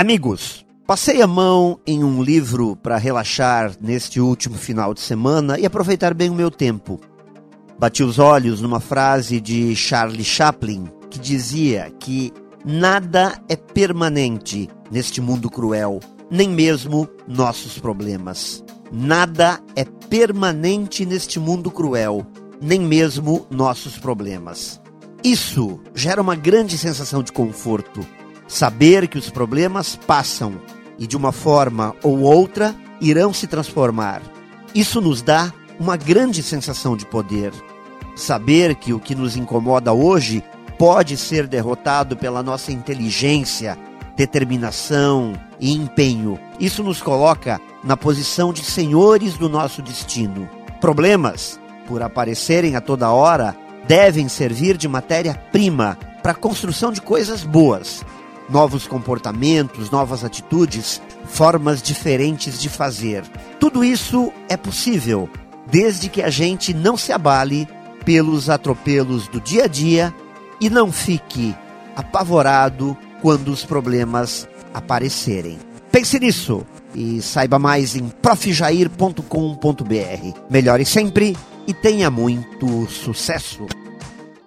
Amigos, passei a mão em um livro para relaxar neste último final de semana e aproveitar bem o meu tempo. Bati os olhos numa frase de Charlie Chaplin que dizia que nada é permanente neste mundo cruel, nem mesmo nossos problemas. Nada é permanente neste mundo cruel, nem mesmo nossos problemas. Isso gera uma grande sensação de conforto. Saber que os problemas passam e de uma forma ou outra irão se transformar. Isso nos dá uma grande sensação de poder. Saber que o que nos incomoda hoje pode ser derrotado pela nossa inteligência, determinação e empenho. Isso nos coloca na posição de senhores do nosso destino. Problemas, por aparecerem a toda hora, devem servir de matéria-prima para a construção de coisas boas, novos comportamentos, novas atitudes, formas diferentes de fazer. Tudo isso é possível desde que a gente não se abale pelos atropelos do dia a dia e não fique apavorado quando os problemas aparecerem. Pense nisso e saiba mais em profjair.com.br. Melhore sempre e tenha muito sucesso.